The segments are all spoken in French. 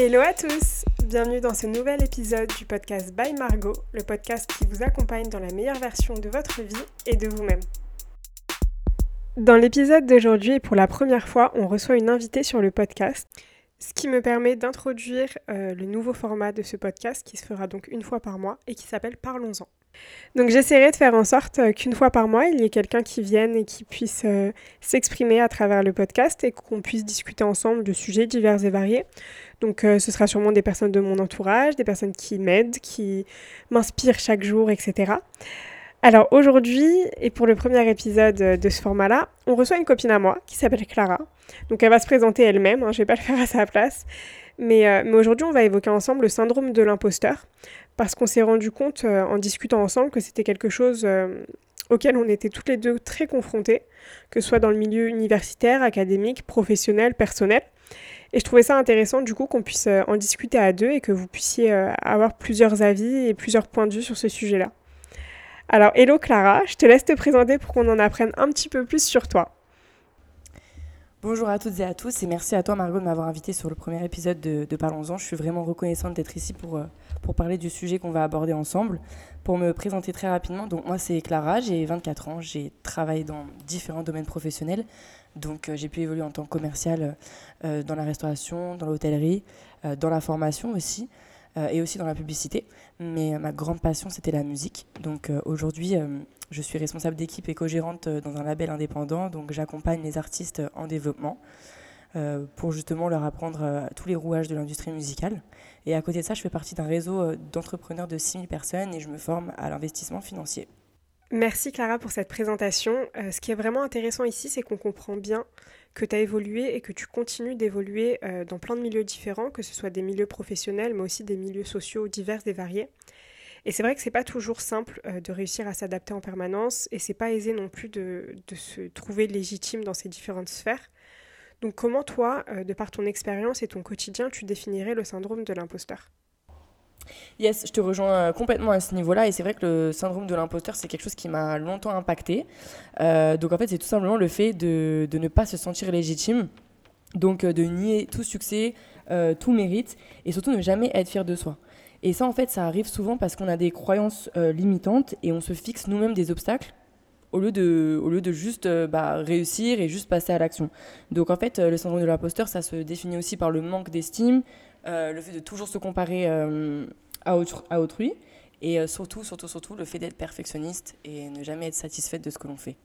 Hello à tous Bienvenue dans ce nouvel épisode du podcast By Margot, le podcast qui vous accompagne dans la meilleure version de votre vie et de vous-même. Dans l'épisode d'aujourd'hui et pour la première fois, on reçoit une invitée sur le podcast, ce qui me permet d'introduire euh, le nouveau format de ce podcast qui se fera donc une fois par mois et qui s'appelle Parlons-en. Donc j'essaierai de faire en sorte euh, qu'une fois par mois, il y ait quelqu'un qui vienne et qui puisse euh, s'exprimer à travers le podcast et qu'on puisse discuter ensemble de sujets divers et variés. Donc ce sera sûrement des personnes de mon entourage, des personnes qui m'aident, qui m'inspirent chaque jour, etc. Alors aujourd'hui, et pour le premier épisode de ce format-là, on reçoit une copine à moi qui s'appelle Clara. Donc elle va se présenter elle-même, hein, je ne vais pas le faire à sa place. Mais, mais aujourd'hui, on va évoquer ensemble le syndrome de l'imposteur parce qu'on s'est rendu compte euh, en discutant ensemble que c'était quelque chose euh, auquel on était toutes les deux très confrontés, que ce soit dans le milieu universitaire, académique, professionnel, personnel. Et je trouvais ça intéressant du coup qu'on puisse euh, en discuter à deux et que vous puissiez avoir plusieurs avis et plusieurs points de vue sur ce sujet-là. Alors hello Clara, je te laisse te présenter pour qu'on en apprenne un petit peu plus sur toi. Bonjour à toutes et à tous et merci à toi Margot de m'avoir invité sur le premier épisode de, Parlons-en. Je suis vraiment reconnaissante d'être ici pour, euh, pour parler du sujet qu'on va aborder ensemble. Pour me présenter très rapidement, donc moi c'est Clara, j'ai 24 ans, j'ai travaillé dans différents domaines professionnels. Donc euh, j'ai pu évoluer en tant que commercial euh, dans la restauration, dans l'hôtellerie, dans la formation aussi et aussi dans la publicité. Mais ma grande passion c'était la musique. Donc aujourd'hui je suis responsable d'équipe et co-gérante euh, dans un label indépendant, donc j'accompagne les artistes en développement euh, pour justement leur apprendre euh, tous les rouages de l'industrie musicale. Et à côté de ça, je fais partie d'un réseau d'entrepreneurs de 6000 personnes et je me forme à l'investissement financier. Merci Clara pour cette présentation. ce qui est vraiment intéressant ici, c'est qu'on comprend bien que tu as évolué et que tu continues d'évoluer dans plein de milieux différents, que ce soit des milieux professionnels, mais aussi des milieux sociaux divers et variés. Et c'est vrai que c'est pas toujours simple euh, de réussir à s'adapter en permanence et c'est pas aisé non plus de, se trouver légitime dans ces différentes sphères. Donc comment toi, euh, de par ton expérience et ton quotidien, tu définirais le syndrome de l'imposteur? Yes, je te rejoins euh, complètement à ce niveau-là. Et c'est vrai que le syndrome de l'imposteur, c'est quelque chose qui m'a longtemps impacté. donc en fait, c'est tout simplement le fait de, ne pas se sentir légitime. Donc de nier tout succès, tout mérite. Et surtout ne jamais être fier de soi. Et ça, en fait, ça arrive souvent parce qu'on a des croyances euh, limitantes et on se fixe nous-mêmes des obstacles au lieu de, au lieu de juste euh, bah, réussir et juste passer à l'action. Donc en fait, euh, le syndrome de l'imposteur, ça se définit aussi par le manque d'estime, le fait de toujours se comparer à, autrui, et surtout, surtout, surtout, le fait d'être perfectionniste et ne jamais être satisfaite de ce que l'on fait.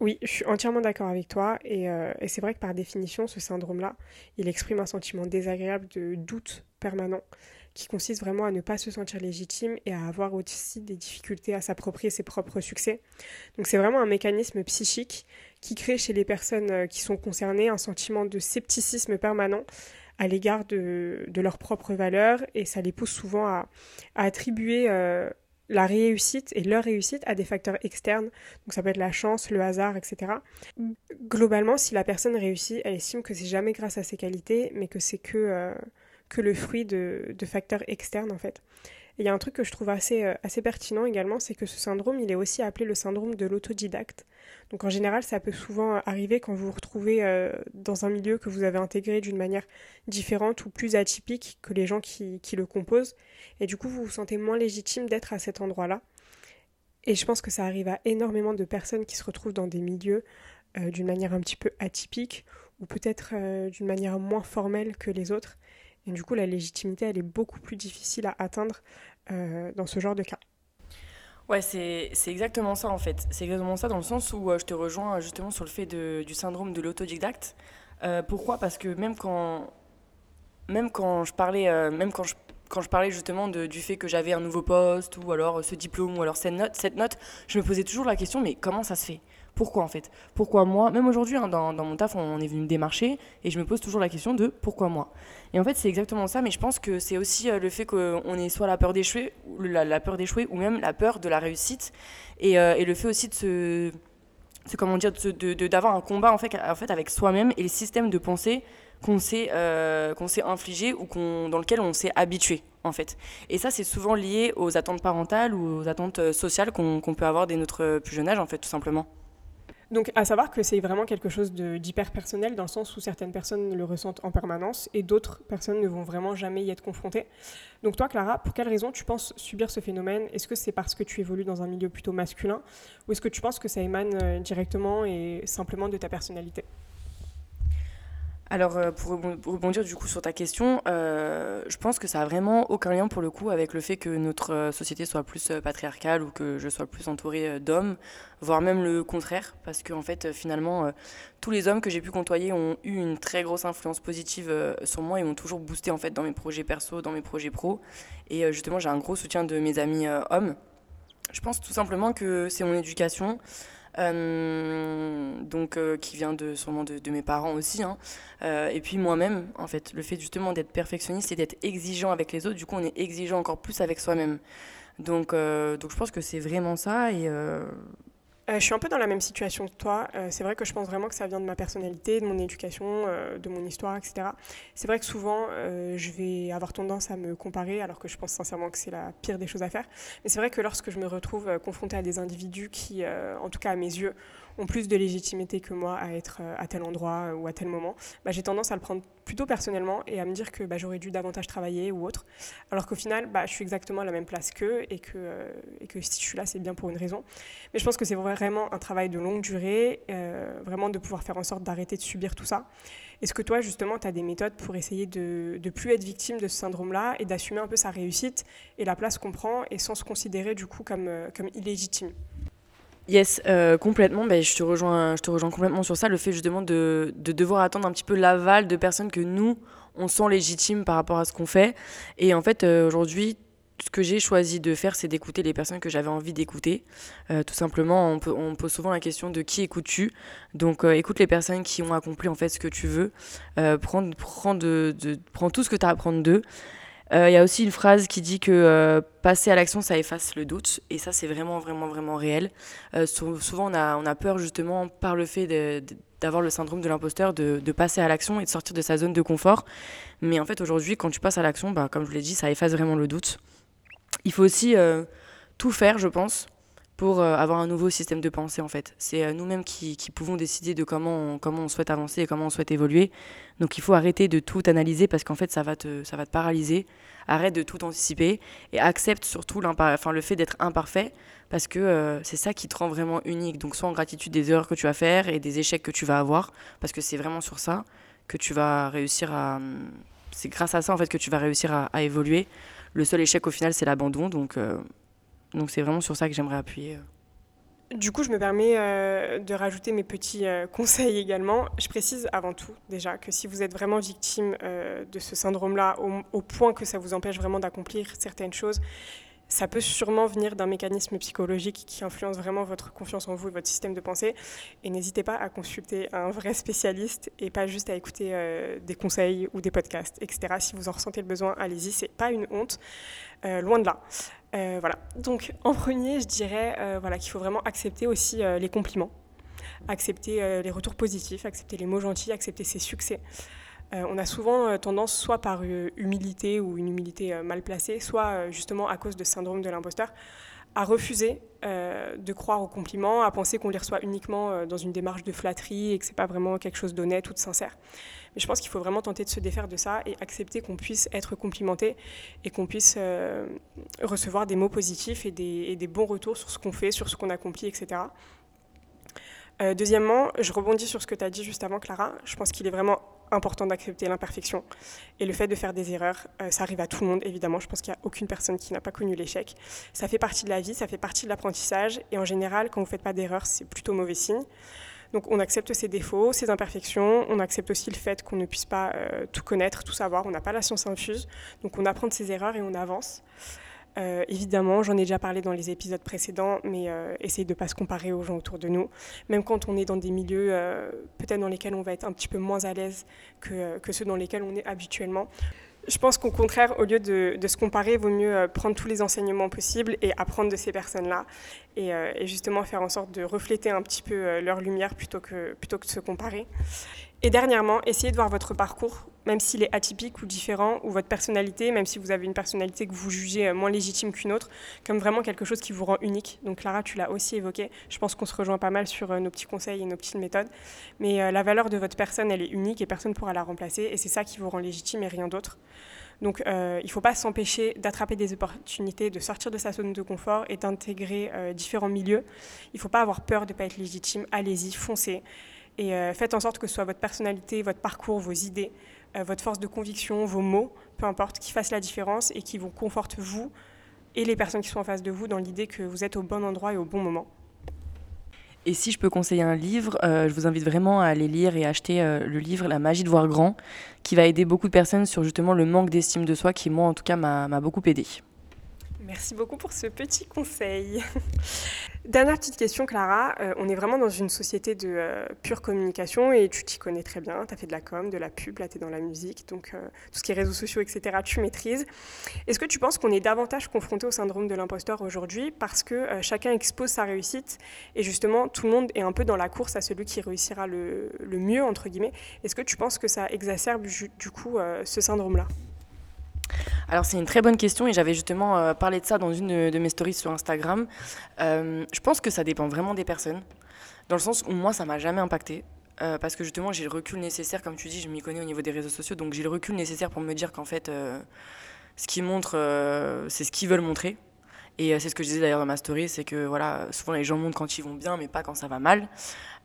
Oui, je suis entièrement d'accord avec toi, et c'est vrai que par définition, ce syndrome-là, il exprime un sentiment désagréable de doute permanent qui consiste vraiment à ne pas se sentir légitime et à avoir aussi des difficultés à s'approprier ses propres succès. Donc c'est vraiment un mécanisme psychique qui crée chez les personnes euh, qui sont concernées un sentiment de scepticisme permanent à l'égard de, de leurs propres valeurs et ça les pousse souvent à, attribuer euh, la réussite et leur réussite à des facteurs externes. Donc ça peut être la chance, le hasard, etc. Globalement, si la personne réussit, elle estime que c'est jamais grâce à ses qualités, mais que c'est que... Euh, que le fruit de, facteurs externes en fait. il y a un truc que je trouve assez, euh, assez pertinent également, c'est que ce syndrome, il est aussi appelé le syndrome de l'autodidacte. Donc en général, ça peut souvent arriver quand vous vous retrouvez euh, dans un milieu que vous avez intégré d'une manière différente ou plus atypique que les gens qui, le composent. Et du coup, vous vous sentez moins légitime d'être à cet endroit-là. Et je pense que ça arrive à énormément de personnes qui se retrouvent dans des milieux euh, d'une manière un petit peu atypique ou peut-être d'une manière moins formelle que les autres. Et du coup, la légitimité, elle est beaucoup plus difficile à atteindre euh, dans ce genre de cas. Ouais, c'est exactement ça en fait. C'est exactement ça dans le sens où euh, je te rejoins justement sur le fait de, du syndrome de l'autodidacte. Euh, pourquoi? Parce que même quand, même quand je parlais, même quand je, quand je parlais justement du fait que j'avais un nouveau poste ou alors ce diplôme ou alors cette note, cette note, je me posais toujours la question mais comment ça se fait? Pourquoi en fait? Pourquoi moi? Même aujourd'hui, hein, dans, mon taf, on est venu me démarcher et je me pose toujours la question de pourquoi moi? Et en fait, c'est exactement ça, mais je pense que c'est aussi euh, le fait qu'on ait soit la peur d'échouer, la, peur d'échouer, ou même la peur de la réussite, et, euh, le fait aussi de se. comment dire D'avoir un combat en fait, en fait avec soi-même et le système de pensée qu'on s'est euh, qu'on s'est infligé ou dans lequel on s'est habitué en fait. Et ça, c'est souvent lié aux attentes parentales ou aux attentes sociales qu'on peut avoir dès notre plus jeune âge, en fait, tout simplement. Donc, à savoir que c'est vraiment quelque chose d'hyper personnel, dans le sens où certaines personnes le ressentent en permanence et d'autres personnes ne vont vraiment jamais y être confrontées. Donc, toi, Clara, pour quelle raison tu penses subir ce phénomène? Est-ce que c'est parce que tu évolues dans un milieu plutôt masculin? Ou est-ce que tu penses que ça émane euh, directement et simplement de ta personnalité? Alors, euh, pour rebondir du coup sur ta question, euh, je pense que ça a vraiment aucun lien pour le coup avec le fait que notre euh, société soit plus patriarcale ou que je sois plus entourée d'hommes, voire même le contraire, parce qu'en en fait, finalement, tous les hommes que j'ai pu côtoyer ont eu une très grosse influence positive sur moi et m'ont toujours boosté en fait dans mes projets perso, dans mes projets pro. Et justement, j'ai un gros soutien de mes amis hommes. Je pense tout simplement que c'est mon éducation. Euh, donc euh, qui vient de sûrement de, mes parents aussi hein. euh, et puis moi-même en fait le fait justement d'être perfectionniste et d'être exigeant avec les autres du coup on est exigeant encore plus avec soi-même donc donc je pense que c'est vraiment ça euh, je suis un peu dans la même situation que toi. Euh, c'est vrai que je pense vraiment que ça vient de ma personnalité, de mon éducation, euh, de mon histoire, etc. C'est vrai que souvent, je vais avoir tendance à me comparer, alors que je pense sincèrement que c'est la pire des choses à faire. Mais c'est vrai que lorsque je me retrouve confrontée à des individus qui, en tout cas à mes yeux, ont plus de légitimité que moi à être euh, à tel endroit euh, ou à tel moment, bah, j'ai tendance à le prendre plutôt personnellement et à me dire que bah, j'aurais dû davantage travailler ou autre. Alors qu'au final, bah, je suis exactement à la même place qu'eux et que, euh, et que si je suis là, c'est bien pour une raison. Mais je pense que c'est vraiment un travail de longue durée, vraiment de pouvoir faire en sorte d'arrêter de subir tout ça. Est-ce que toi, justement, tu as des méthodes pour essayer de ne plus être victime de ce syndrome-là et d'assumer un peu sa réussite et la place qu'on prend et sans se considérer du coup comme, comme illégitime? Yes, euh, complètement. Ben, je, te rejoins, je te rejoins complètement sur ça. Le fait justement de, de devoir attendre un petit peu l'aval de personnes que nous, on sent légitimes par rapport à ce qu'on fait. Et en fait, euh, aujourd'hui, ce que j'ai choisi de faire, c'est d'écouter les personnes que j'avais envie d'écouter. Euh, tout simplement, on, peut, on pose souvent la question de qui écoutes-tu? Donc, écoute les personnes qui ont accompli en fait ce que tu veux. prends, prends, de, de, prends tout ce que tu as à apprendre d'eux. Il euh, y a aussi une phrase qui dit que euh, passer à l'action, ça efface le doute. Et ça, c'est vraiment, vraiment, vraiment réel. Euh, souvent, on a, on a peur justement par le fait d'avoir le syndrome de l'imposteur, de, passer à l'action et de sortir de sa zone de confort. Mais en fait, aujourd'hui, quand tu passes à l'action, bah, comme je l'ai dit, ça efface vraiment le doute. Il faut aussi tout faire, je pense, pour avoir un nouveau système de pensée en fait. C'est nous-mêmes qui, pouvons décider de comment on, souhaite avancer et comment on souhaite évoluer. Donc il faut arrêter de tout analyser parce qu'en fait ça va te, ça va te paralyser arrête de tout anticiper et accepte surtout le fait d'être imparfait parce que euh, c'est ça qui te rend vraiment unique. Donc sois en gratitude des erreurs que tu vas faire et des échecs que tu vas avoir parce que c'est vraiment sur ça que tu vas réussir à... C'est grâce à ça en fait que tu vas réussir à, évoluer. Le seul échec au final c'est l'abandon donc euh, donc c'est vraiment sur ça que j'aimerais appuyer. Euh. Du coup, je me permets euh, de rajouter mes petits euh, conseils également. Je précise avant tout déjà que si vous êtes vraiment victime de ce syndrome-là, au, point que ça vous empêche vraiment d'accomplir certaines choses, ça peut sûrement venir d'un mécanisme psychologique qui influence vraiment votre confiance en vous et votre système de pensée. Et n'hésitez pas à consulter un vrai spécialiste et pas juste à écouter des conseils ou des podcasts, etc. Si vous en ressentez le besoin, allez-y, c'est pas une honte, loin de là. Euh, voilà. Donc en premier, je dirais euh, voilà, qu'il faut vraiment accepter aussi euh, les compliments, accepter les retours positifs, accepter les mots gentils, accepter ses succès. on a souvent tendance, soit par humilité ou une humilité mal placée, soit justement à cause de syndrome de l'imposteur, à refuser de croire aux compliments, à penser qu'on les reçoit uniquement dans une démarche de flatterie et que c'est pas vraiment quelque chose d'honnête ou de sincère. Mais je pense qu'il faut vraiment tenter de se défaire de ça et accepter qu'on puisse être complimenté et qu'on puisse euh, recevoir des mots positifs et des, bons retours sur ce qu'on fait, sur ce qu'on accomplit, etc. Euh, deuxièmement, je rebondis sur ce que tu as dit juste avant, Clara. Je pense qu'il est vraiment important d'accepter l'imperfection et le fait de faire des erreurs. Euh, ça arrive à tout le monde, évidemment. Je pense qu'il n'y a aucune personne qui n'a pas connu l'échec. Ça fait partie de la vie, ça fait partie de l'apprentissage. Et en général, quand vous ne faites pas d'erreurs, c'est plutôt mauvais signe. Donc on accepte ses défauts, ses imperfections, on accepte aussi le fait qu'on ne puisse pas euh, tout connaître, tout savoir, on n'a pas la science infuse, donc on apprend de ses erreurs et on avance. Euh, évidemment, j'en ai déjà parlé dans les épisodes précédents, mais euh, essaye de ne pas se comparer aux gens autour de nous. Même quand on est dans des milieux peut-être dans lesquels on va être un petit peu moins à l'aise que, que, ceux dans lesquels on est habituellement. Je pense qu'au contraire, au lieu de, se comparer, il vaut mieux euh, prendre tous les enseignements possibles et apprendre de ces personnes-là euh, et, justement faire en sorte de refléter un petit peu euh, leur lumière plutôt que, plutôt que de se comparer. Et dernièrement, essayez de voir votre parcours même s'il est atypique ou différent, ou votre personnalité, même si vous avez une personnalité que vous jugez moins légitime qu'une autre, comme vraiment quelque chose qui vous rend unique. Donc Clara, tu l'as aussi évoqué. Je pense qu'on se rejoint pas mal sur nos petits conseils et nos petites méthodes. Mais la valeur de votre personne, elle est unique et personne ne pourra la remplacer. Et c'est ça qui vous rend légitime et rien d'autre. Donc euh, il ne faut pas s'empêcher d'attraper des opportunités, de sortir de sa zone de confort et d'intégrer euh, différents milieux. Il ne faut pas avoir peur de ne pas être légitime. Allez-y, foncez. Et euh, faites en sorte que ce soit votre personnalité, votre parcours, vos idées, votre force de conviction, vos mots, peu importe, qui fassent la différence et qui vous confortent vous et les personnes qui sont en face de vous dans l'idée que vous êtes au bon endroit et au bon moment. Et si je peux conseiller un livre, euh, je vous invite vraiment à aller lire et acheter euh, le livre La magie de voir grand, qui va aider beaucoup de personnes sur justement le manque d'estime de soi, qui moi en tout cas m'a beaucoup aidé. Merci beaucoup pour ce petit conseil. Dernière petite question, Clara. Euh, on est vraiment dans une société de euh, pure communication et tu t'y connais très bien. Tu as fait de la com, de la pub, là tu es dans la musique, donc euh, tout ce qui est réseaux sociaux, etc., tu maîtrises. Est-ce que tu penses qu'on est davantage confronté au syndrome de l'imposteur aujourd'hui parce que chacun expose sa réussite et justement tout le monde est un peu dans la course à celui qui réussira le, le mieux, entre guillemets? Est-ce que tu penses que ça exacerbe du coup ce syndrome-là? Alors c'est une très bonne question et j'avais justement euh, parlé de ça dans une de, mes stories sur Instagram. Euh, je pense que ça dépend vraiment des personnes, dans le sens où moi ça m'a jamais impacté. Euh, parce que justement j'ai le recul nécessaire, comme tu dis, je m'y connais au niveau des réseaux sociaux, donc j'ai le recul nécessaire pour me dire qu'en fait ce qu'ils montrent c'est ce qu'ils veulent montrer. Et c'est ce que je disais d'ailleurs dans ma story, c'est que voilà, souvent les gens montrent quand ils vont bien, mais pas quand ça va mal.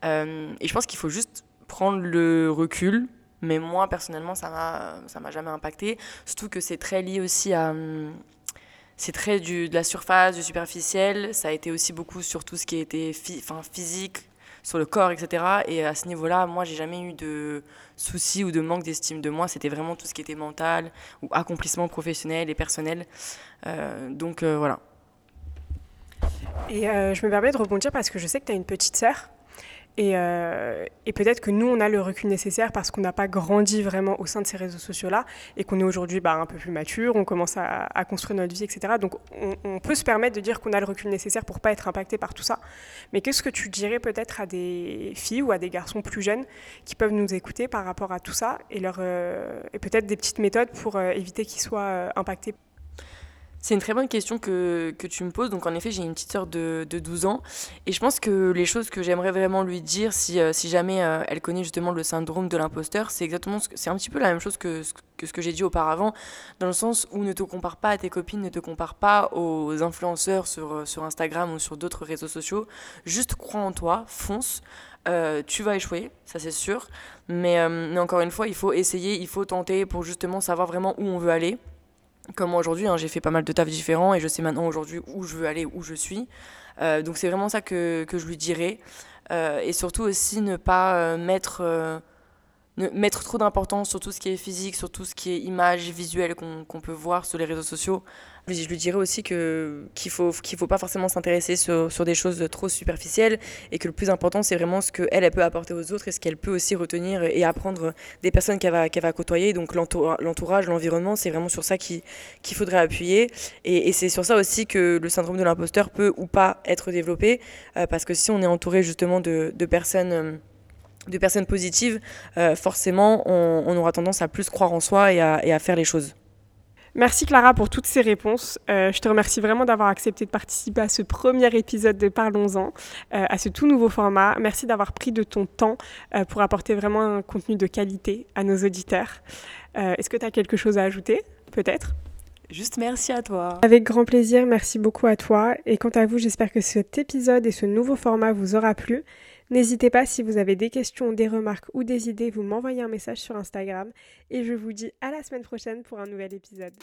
et je pense qu'il faut juste prendre le recul, mais moi, personnellement, ça m'a, ça m'a jamais impacté. Surtout que c'est très lié aussi à. Hum, c'est très du, de la surface, du superficiel. Ça a été aussi beaucoup sur tout ce qui était physique, sur le corps, etc. Et à ce niveau-là, moi, j'ai jamais eu de soucis ou de manque d'estime de moi. C'était vraiment tout ce qui était mental ou accomplissement professionnel et personnel. Euh, donc euh, voilà. Et euh, je me permets de rebondir parce que je sais que tu as une petite sœur. Euh, et, peut-être que nous, on a le recul nécessaire parce qu'on n'a pas grandi vraiment au sein de ces réseaux sociaux-là et qu'on est aujourd'hui bah, un peu plus mature, on commence à, construire notre vie, etc. Donc on, peut se permettre de dire qu'on a le recul nécessaire pour pas être impacté par tout ça. Mais qu'est-ce que tu dirais peut-être à des filles ou à des garçons plus jeunes qui peuvent nous écouter par rapport à tout ça et, euh, peut-être des petites méthodes pour euh, éviter qu'ils soient impactés? C'est une très bonne question que, que, tu me poses. Donc, en effet, j'ai une petite sœur de, de, 12 ans. Et je pense que les choses que j'aimerais vraiment lui dire, si, euh, si jamais euh, elle connaît justement le syndrome de l'imposteur, c'est exactement c'est un petit peu la même chose que, que ce que j'ai dit auparavant, dans le sens où ne te compare pas à tes copines, ne te compare pas aux influenceurs sur, euh, sur Instagram ou sur d'autres réseaux sociaux. Juste crois en toi, fonce. tu vas échouer, ça c'est sûr. Mais encore une fois, il faut essayer, il faut tenter pour justement savoir vraiment où on veut aller comme moi aujourd'hui, hein, j'ai fait pas mal de tafs différents et je sais maintenant aujourd'hui où je veux aller, où je suis. Euh, donc c'est vraiment ça que, que, je lui dirais. Euh, et surtout aussi ne pas euh, mettre, trop d'importance sur tout ce qui est physique, sur tout ce qui est image visuelle qu'on peut voir sur les réseaux sociaux. Je lui dirais aussi qu'il faut qu'il faut pas forcément s'intéresser sur, des choses trop superficielles et que le plus important c'est vraiment ce qu'elle elle peut apporter aux autres et ce qu'elle peut aussi retenir et apprendre des personnes qu'elle va qu'elle va côtoyer. Donc l'entourage, l'environnement, c'est vraiment sur ça qu'il faudrait appuyer et, c'est sur ça aussi que le syndrome de l'imposteur peut ou pas être développé euh, parce que si on est entouré justement de, de personnes euh, de personnes positives, euh, forcément, on, on, aura tendance à plus croire en soi et à, et à faire les choses. Merci Clara pour toutes ces réponses. Euh, je te remercie vraiment d'avoir accepté de participer à ce premier épisode de Parlons-en, euh, à ce tout nouveau format. Merci d'avoir pris de ton temps euh, pour apporter vraiment un contenu de qualité à nos auditeurs. Est-ce que tu as quelque chose à ajouter Peut-être? Juste merci à toi. Avec grand plaisir, merci beaucoup à toi. Et quant à vous, j'espère que cet épisode et ce nouveau format vous aura plu. N'hésitez pas si vous avez des questions, des remarques ou des idées, vous m'envoyez un message sur Instagram et je vous dis à la semaine prochaine pour un nouvel épisode.